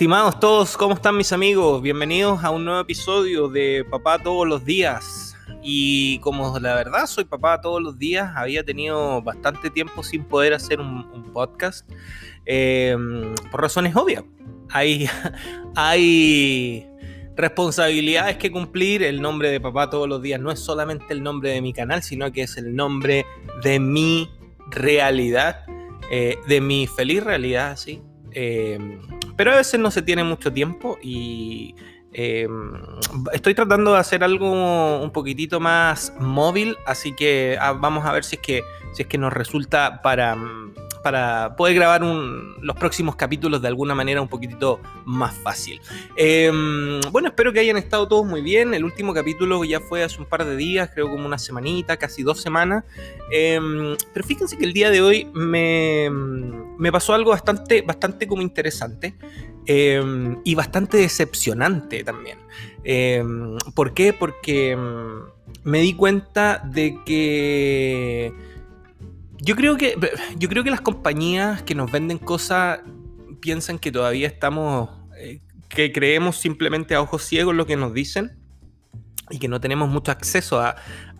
Estimados todos, ¿cómo están mis amigos? Bienvenidos a un nuevo episodio de Papá todos los días. Y como la verdad soy papá todos los días, había tenido bastante tiempo sin poder hacer un, podcast, em, por razones obvias. Hay, responsabilidades que cumplir. El nombre de papá todos los días no es solamente el nombre de mi canal, sino que es el nombre de mi realidad, eh, de mi feliz realidad, sí. Em, pero a veces no se tiene mucho tiempo y em, estoy tratando de hacer algo un poquitito más móvil, así que ah, vamos a ver si es que, si es que nos resulta para, para poder grabar los próximos capítulos de alguna manera un poquitito más fácil. Em, bueno, espero que hayan estado todos muy bien. El último capítulo ya fue hace un par de días, creo como una semanita, casi dos semanas. Em, pero fíjense que el día de hoy me, me pasó algo bastante, bastante como interesante. Em, y bastante decepcionante también. ¿Por qué? Porque me di cuenta de que yo creo que, yo creo que las compañías que nos venden cosas piensan que todavía estamos, eh, que creemos simplemente a ojos ciegos lo que nos dicen y que no tenemos mucho acceso a,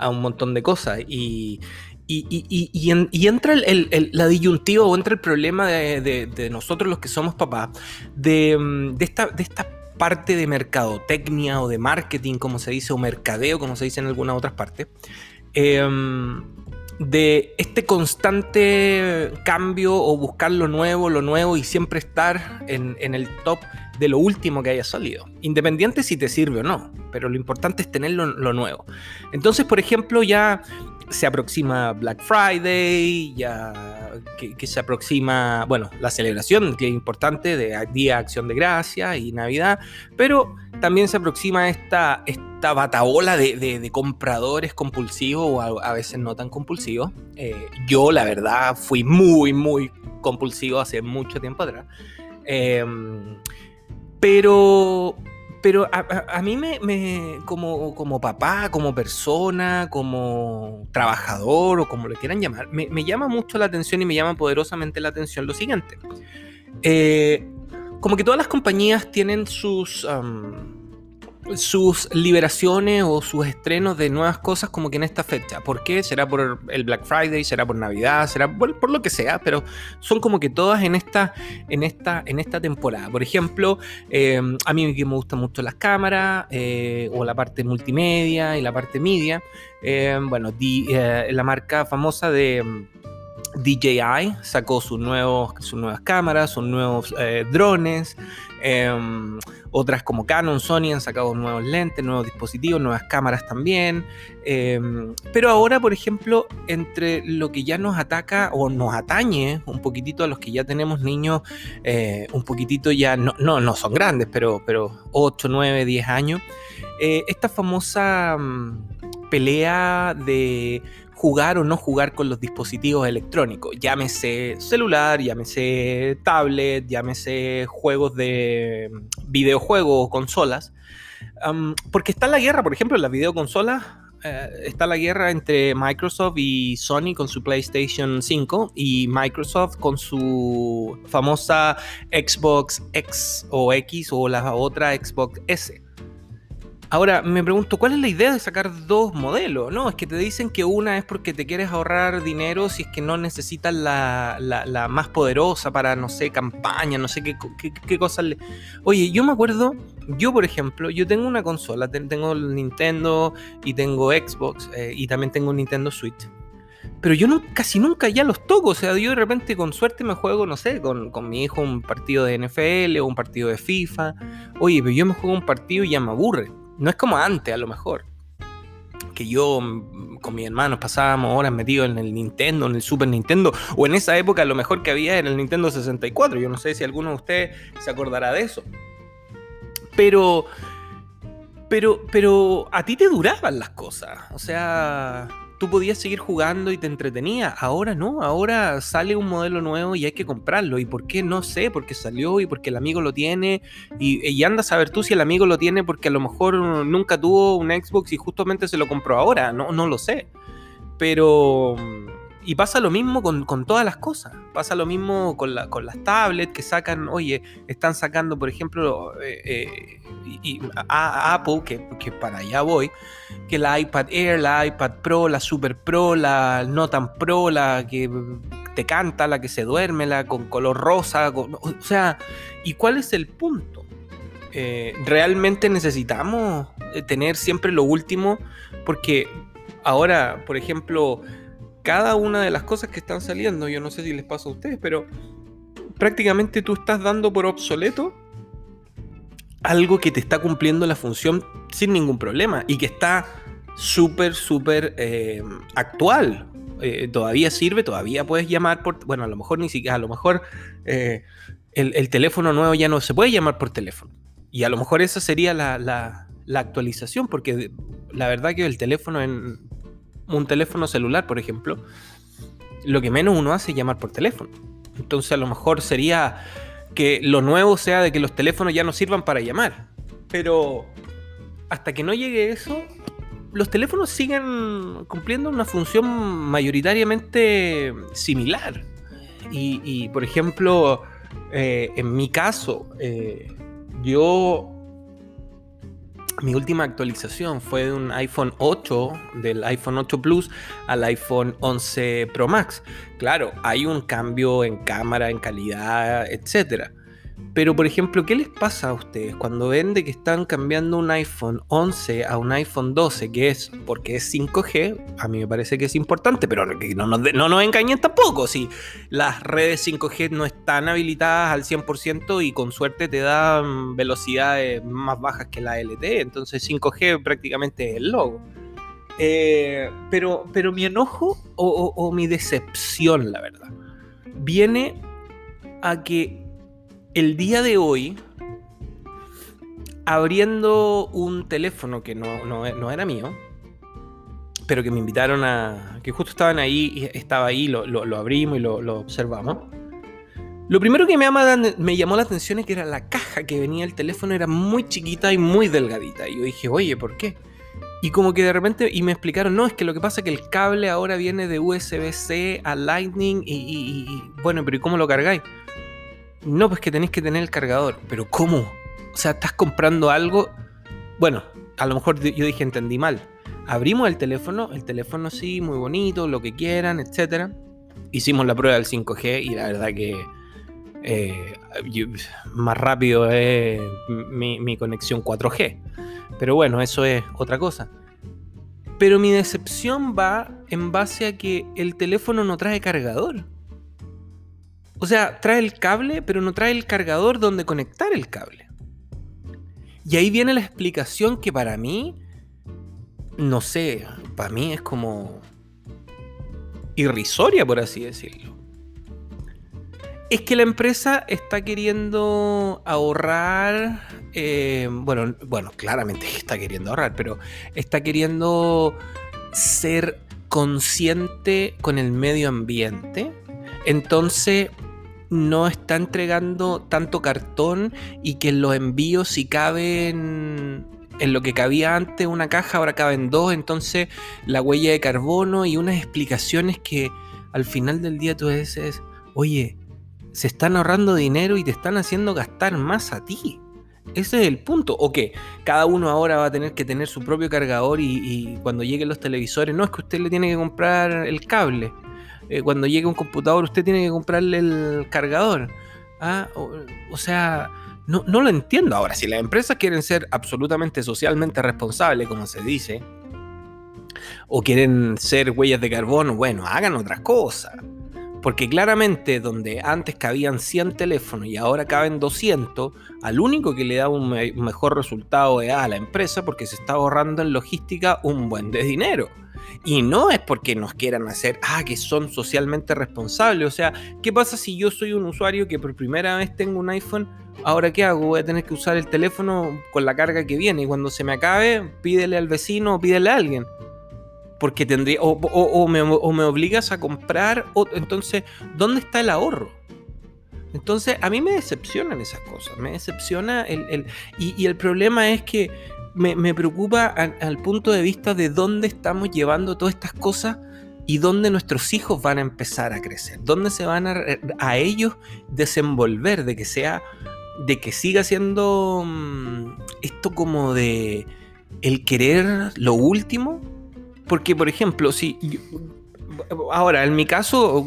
un montón de cosas. Y, y, entra la disyuntiva o entra el problema de, nosotros los que somos papás, de, esta, de esta parte de mercadotecnia o de marketing, como se dice, o mercadeo, como se dice en algunas otras partes. Eh, de este constante cambio o buscar lo nuevo, lo nuevo y siempre estar en, el top de lo último que haya salido. Independiente si te sirve o no, pero lo importante es tener lo nuevo. Entonces, por ejemplo, ya se aproxima Black Friday, ya que, se aproxima, bueno, la celebración que es importante de Día Acción de Gracia y Navidad, pero también se aproxima esta, esta batabola de, compradores compulsivos o a, veces no tan compulsivos. Eh, yo, la verdad, fui muy, muy compulsivo hace mucho tiempo atrás. Em, pero, pero a, mí me, como, como, papá, como persona, como trabajador o como le quieran llamar, me, llama mucho la atención y me llama poderosamente la atención lo siguiente. Eh, como que todas las compañías tienen sus sus liberaciones o sus estrenos de nuevas cosas como que en esta fecha. ¿Por qué? ¿Será por el Black Friday? ¿Será por Navidad? ¿Será por, lo que sea? Pero son como que todas en esta, en esta, en esta temporada. Por ejemplo, em, a mí me gustan mucho las cámaras eh, o la parte multimedia y la parte media. Em, bueno, eh, la marca famosa de... DJI sacó sus, nuevos, sus nuevas cámaras, sus nuevos eh, drones, Em, otras como Canon, Sony han sacado nuevos lentes, nuevos dispositivos, nuevas cámaras también. Em, pero ahora, por ejemplo, entre lo que ya nos ataca o nos atañe un poquitito a los que ya tenemos niños, eh, un poquitito ya, no, no, son grandes, pero, pero 8, 9, 10 años, eh, esta famosa mm, pelea de jugar o no jugar con los dispositivos electrónicos, llámese celular, llámese tablet, llámese juegos de videojuegos o consolas, porque está la guerra, por ejemplo, en las videoconsolas. Eh, está la guerra entre Microsoft y Sony con su PlayStation 5 y Microsoft con su famosa Xbox X o X o la otra Xbox S. Ahora, me pregunto, ¿cuál es la idea de sacar dos modelos? No, es que te dicen que una es porque te quieres ahorrar dinero si es que no necesitas la, más poderosa para, no sé, campaña, no sé qué, qué, cosas le... Oye, yo me acuerdo, yo por ejemplo, yo tengo una consola, tengo Nintendo y tengo Xbox eh, y también tengo un Nintendo Switch. Pero yo no, casi nunca ya los toco. O sea, yo de repente con suerte me juego, no sé, con, con mi hijo un partido de NFL o un partido de FIFA. Oye, pero yo me juego un partido y ya me aburre. No es como antes, a lo mejor. Que yo con mis hermanos pasábamos horas metidos en el Nintendo, en el Super Nintendo, o en esa época lo mejor que había era el Nintendo 64. Yo no sé si alguno de ustedes se acordará de eso. Pero. Pero, pero a ti te duraban las cosas. O sea, tú podías seguir jugando y te entretenía. Ahora no, ahora sale un modelo nuevo y hay que comprarlo. ¿Y por qué? No sé, porque salió y porque el amigo lo tiene. Y, y anda a saber tú si el amigo lo tiene porque a lo mejor nunca tuvo un Xbox y justamente se lo compró ahora. No, no lo sé. Pero Y pasa lo mismo con, todas las cosas. Pasa lo mismo con, con, las tablets que sacan, oye, están sacando, por ejemplo, eh, eh, a, Apple, que, que, para allá voy, que la iPad Air, la iPad Pro, la Super Pro, la no tan Pro, la que te canta, la que se duerme, la con color rosa. o sea, ¿y cuál es el punto? Eh, ¿Realmente necesitamos tener siempre lo último? Porque ahora, por ejemplo, cada una de las cosas que están saliendo, yo no sé si les pasa a ustedes, pero prácticamente tú estás dando por obsoleto algo que te está cumpliendo la función sin ningún problema y que está súper, súper eh, actual. Eh, todavía sirve, todavía puedes llamar por... Bueno, a lo mejor ni siquiera, a lo mejor eh, el, teléfono nuevo ya no se puede llamar por teléfono. Y a lo mejor esa sería la, la actualización, porque la verdad que el teléfono en, un teléfono celular, por ejemplo, lo que menos uno hace es llamar por teléfono. Entonces a lo mejor sería que lo nuevo sea de que los teléfonos ya no sirvan para llamar. Pero hasta que no llegue eso, los teléfonos siguen cumpliendo una función mayoritariamente similar. Y, por ejemplo, eh, en mi caso, eh, yo mi última actualización fue de un iPhone 8, del iPhone 8 Plus al iPhone 11 Pro Max. Claro, hay un cambio en cámara, en calidad, etcétera. Pero, por ejemplo, ¿qué les pasa a ustedes cuando ven de que están cambiando un iPhone 11 a un iPhone 12, que es porque es 5G? A mí me parece que es importante, pero no, no, nos engañen tampoco. Si las redes 5G no están habilitadas al 100% y con suerte te dan velocidades más bajas que la LTE, entonces 5G prácticamente es el logo. Eh, pero, pero mi enojo o mi decepción, la verdad, viene a que el día de hoy, abriendo un teléfono que no, era mío, pero que me invitaron a. que justo estaban ahí, estaba ahí, lo, abrimos y lo, observamos. Lo primero que me, me llamó la atención es que era la caja que venía el teléfono, era muy chiquita y muy delgadita. Y yo dije, oye, ¿por qué? Y como que de repente, y me explicaron, no, es que lo que pasa es que el cable ahora viene de USB-C a Lightning y, y, bueno, pero ¿y cómo lo cargáis? No, pues que tenéis que tener el cargador. Pero ¿cómo? O sea, estás comprando algo. Bueno, a lo mejor yo dije entendí mal. Abrimos el teléfono, el teléfono sí, muy bonito, lo que quieran, etc. Hicimos la prueba del 5G y la verdad que eh, más rápido es mi, mi conexión 4G. Pero bueno, eso es otra cosa. Pero mi decepción va en base a que el teléfono no trae cargador. O sea, trae el cable, pero no trae el cargador donde conectar el cable. Y ahí viene la explicación que para mí, no sé, para mí es como irrisoria, por así decirlo. Es que la empresa está queriendo ahorrar, eh, bueno, bueno, claramente está queriendo ahorrar, pero está queriendo ser consciente con el medio ambiente. Entonces no está entregando tanto cartón y que los envíos si caben en lo que cabía antes una caja, ahora caben dos, entonces la huella de carbono y unas explicaciones que al final del día tú dices, oye, se están ahorrando dinero y te están haciendo gastar más a ti. Ese es el punto. O que cada uno ahora va a tener que tener su propio cargador y, y cuando lleguen los televisores, no es que usted le tiene que comprar el cable. Eh, cuando llegue un computador usted tiene que comprarle el cargador. ¿ah? O, sea, no, no, lo entiendo. Ahora, si las empresas quieren ser absolutamente socialmente responsables, como se dice, o quieren ser huellas de carbono, bueno, hagan otras cosas. Porque claramente donde antes cabían 100 teléfonos y ahora caben 200, al único que le da un mejor resultado es a la empresa porque se está ahorrando en logística un buen de dinero. Y no es porque nos quieran hacer, ah, que son socialmente responsables. O sea, ¿qué pasa si yo soy un usuario que por primera vez tengo un iPhone? Ahora, ¿qué hago? Voy a tener que usar el teléfono con la carga que viene. Y cuando se me acabe, pídele al vecino o pídele a alguien. Porque tendría. O, me, obligas a comprar. entonces, ¿dónde está el ahorro? Entonces, a mí me decepcionan esas cosas. Me decepciona el. y el problema es que me, preocupa al, punto de vista de dónde estamos llevando todas estas cosas y dónde nuestros hijos van a empezar a crecer, dónde se van a, a ellos desenvolver, de que sea, de que siga siendo mm, esto como de el querer lo último, porque por ejemplo, si ahora en mi caso,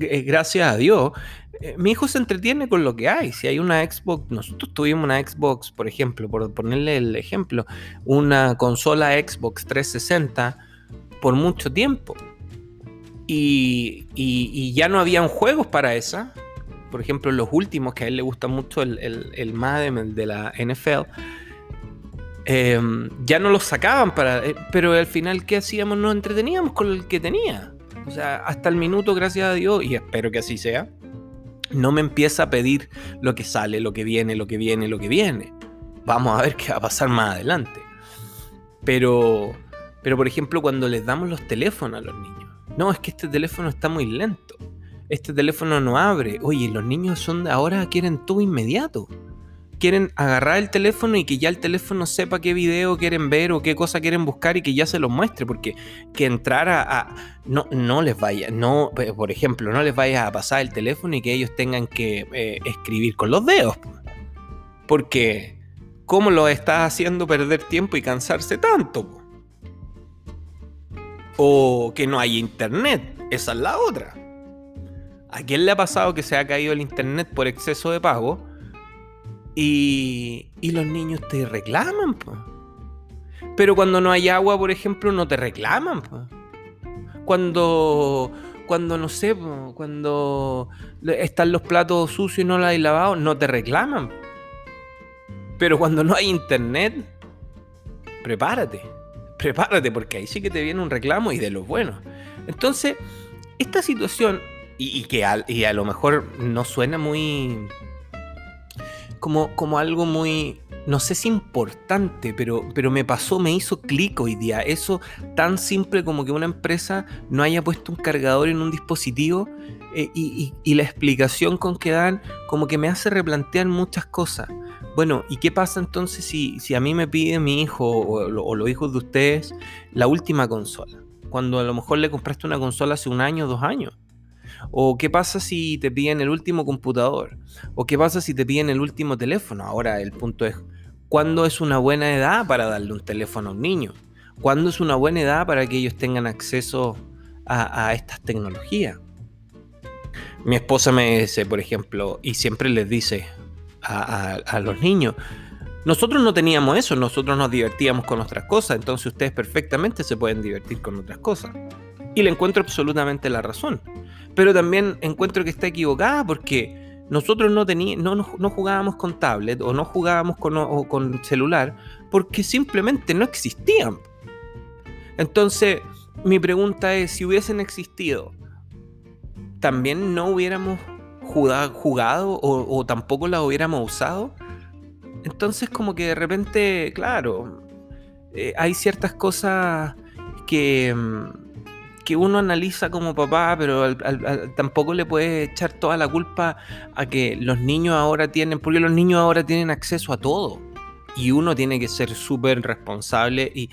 eh, gracias a Dios, eh, mi hijo se entretiene con lo que hay. Si hay una Xbox, nosotros tuvimos una Xbox, por ejemplo, por ponerle el ejemplo, una consola Xbox 360 por mucho tiempo. Y, ya no habían juegos para esa. Por ejemplo, los últimos, que a él le gusta mucho el, el, el Madden, de la NFL, em, ya no los sacaban para. Eh, pero al final, ¿qué hacíamos? Nos entreteníamos con el que tenía. O sea, hasta el minuto, gracias a Dios, y espero que así sea, no me empieza a pedir lo que sale, lo que viene, lo que viene, lo que viene. Vamos a ver qué va a pasar más adelante. Pero, pero por ejemplo, cuando les damos los teléfonos a los niños, no, es que este teléfono está muy lento. Este teléfono no abre. Oye, los niños son ahora quieren todo inmediato quieren agarrar el teléfono y que ya el teléfono sepa qué video quieren ver o qué cosa quieren buscar y que ya se los muestre, porque que entrar a, no, no les vaya, no, por ejemplo, no les vaya a pasar el teléfono y que ellos tengan que eh, escribir con los dedos. Porque, ¿cómo lo estás haciendo perder tiempo y cansarse tanto? O que no hay internet, esa es la otra. ¿A quién le ha pasado que se ha caído el internet por exceso de pago? Y, y los niños te reclaman, pues. Pero cuando no hay agua, por ejemplo, no te reclaman, pues. Cuando, cuando no sé, cuando están los platos sucios y no los hay lavado, no te reclaman. Pero cuando no hay internet, prepárate. Prepárate, porque ahí sí que te viene un reclamo y de los buenos. Entonces, esta situación, y, que y a lo mejor no suena muy como, algo muy, no sé si importante, pero, pero me pasó, me hizo clic hoy día. Eso tan simple como que una empresa no haya puesto un cargador en un dispositivo eh, y, la explicación con que dan como que me hace replantear muchas cosas. Bueno, ¿y qué pasa entonces si, si a mí me pide mi hijo o, o los hijos de ustedes la última consola? Cuando a lo mejor le compraste una consola hace un año, dos años. ¿O qué pasa si te piden el último computador? ¿O qué pasa si te piden el último teléfono? Ahora el punto es, ¿cuándo es una buena edad para darle un teléfono a un niño? ¿Cuándo es una buena edad para que ellos tengan acceso a, estas tecnologías? Mi esposa me dice, por ejemplo, y siempre les dice a, a los niños, nosotros no teníamos eso, nosotros nos divertíamos con otras cosas, entonces ustedes perfectamente se pueden divertir con otras cosas. Y le encuentro absolutamente la razón pero también encuentro que está equivocada porque nosotros no, no, no, jugábamos con tablet o no jugábamos con, con celular porque simplemente no existían. Entonces, mi pregunta es, si hubiesen existido, ¿también no hubiéramos jugado, o, tampoco las hubiéramos usado? Entonces, como que de repente, claro, eh, hay ciertas cosas que mm, que uno analiza como papá, pero tampoco le puede echar toda la culpa a que los niños ahora tienen, porque los niños ahora tienen acceso a todo. Y uno tiene que ser súper responsable y,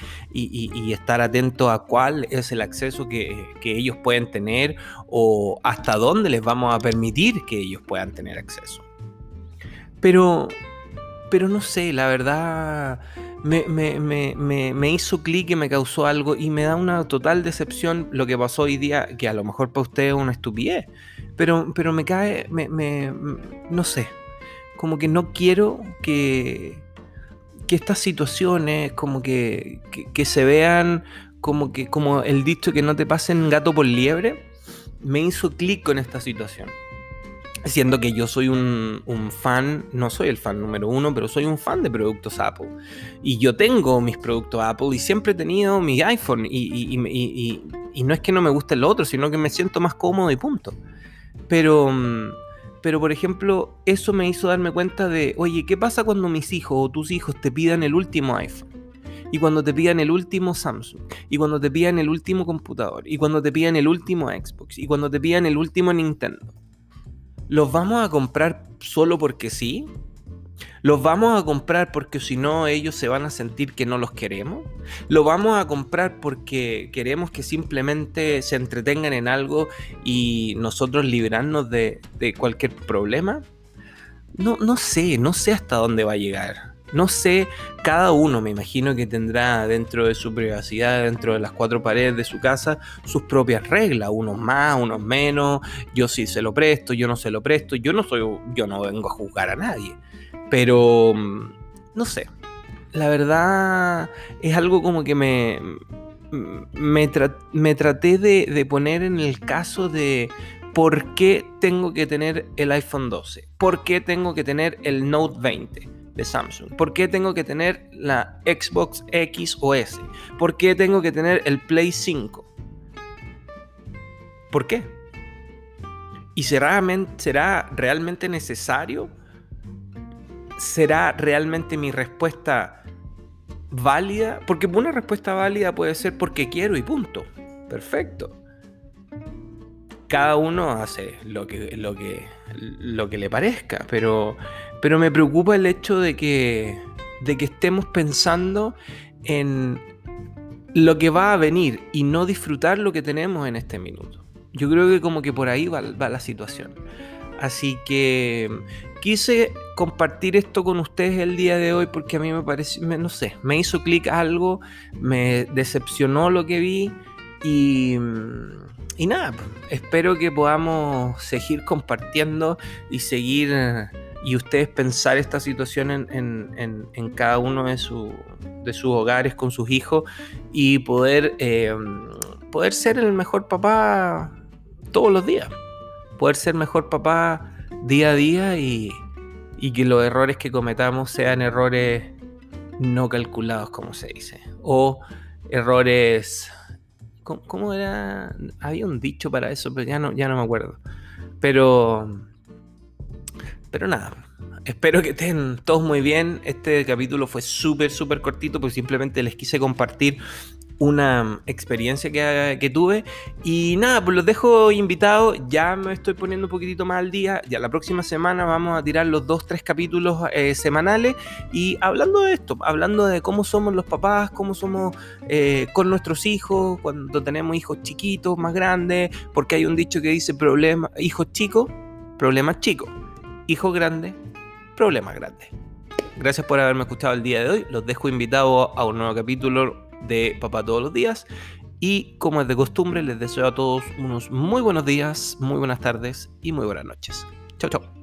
estar atento a cuál es el acceso que, que, ellos pueden tener o hasta dónde les vamos a permitir que ellos puedan tener acceso. Pero, pero no sé, la verdad me, me, me, me hizo clic y me causó algo y me da una total decepción lo que pasó hoy día, que a lo mejor para usted es una estupidez, pero, pero me cae, me, no sé, como que no quiero que, que estas situaciones como que, que, se vean como que como el dicho que no te pasen gato por liebre, me hizo clic con esta situación. Siendo que yo soy un, fan, no soy el fan número uno, pero soy un fan de productos Apple. Y yo tengo mis productos Apple y siempre he tenido mi iPhone. Y, no es que no me guste el otro, sino que me siento más cómodo y punto. Pero, pero, por ejemplo, eso me hizo darme cuenta de, oye, ¿qué pasa cuando mis hijos o tus hijos te pidan el último iPhone? Y cuando te pidan el último Samsung, y cuando te pidan el último computador, y cuando te pidan el último Xbox, y cuando te pidan el último Nintendo ¿Los vamos a comprar solo porque sí? ¿Los vamos a comprar porque si no ellos se van a sentir que no los queremos? ¿Lo vamos a comprar porque queremos que simplemente se entretengan en algo y nosotros librarnos de, de cualquier problema? No, no sé, no sé hasta dónde va a llegar. No sé, cada uno me imagino que tendrá dentro de su privacidad, dentro de las cuatro paredes de su casa, sus propias reglas, unos más, unos menos, yo sí se lo presto, yo no se lo presto, yo no soy, yo no vengo a juzgar a nadie, pero mm, no sé, la verdad es algo como que me, me, traté de, de poner en el caso de por qué tengo que tener el iPhone 12, por qué tengo que tener el Note 20 de Samsung? ¿Por qué tengo que tener la Xbox X o S? ¿Por qué tengo que tener el Play 5? ¿Por qué? ¿Y será, será realmente necesario? ¿Será realmente mi respuesta válida? Porque una respuesta válida puede ser porque quiero y punto. Perfecto. Cada uno hace lo que, lo que, lo que le parezca, pero pero me preocupa el hecho de que, de que estemos pensando en lo que va a venir y no disfrutar lo que tenemos en este minuto. Yo creo que como que por ahí va, la situación. Así que quise compartir esto con ustedes el día de hoy porque a mí me parece, no sé, me hizo clic algo, me decepcionó lo que vi y, y nada, espero que podamos seguir compartiendo y seguir y ustedes pensar esta situación en, cada uno de, de, sus hogares con sus hijos y poder, eh, poder ser el mejor papá todos los días. Poder ser mejor papá día a día y, que los errores que cometamos sean errores no calculados, como se dice. O errores... ¿Cómo, era? Había un dicho para eso, pero ya no, ya no me acuerdo. Pero pero nada, espero que estén todos muy bien. Este capítulo fue súper, súper cortito porque simplemente les quise compartir una experiencia que, tuve. Y nada, pues los dejo invitados. Ya me estoy poniendo un poquitito más al día. Ya la próxima semana vamos a tirar los dos, tres capítulos eh, semanales. Y hablando de esto, hablando de cómo somos los papás, cómo somos eh, con nuestros hijos, cuando tenemos hijos chiquitos, más grandes. Porque hay un dicho que dice problema, hijos chicos, problemas chicos hijo grande, problema grande. Gracias por haberme escuchado el día de hoy. Los dejo invitados a un nuevo capítulo de Papá todos los días. Y como es de costumbre, les deseo a todos unos muy buenos días, muy buenas tardes y muy buenas noches. Chao, chao.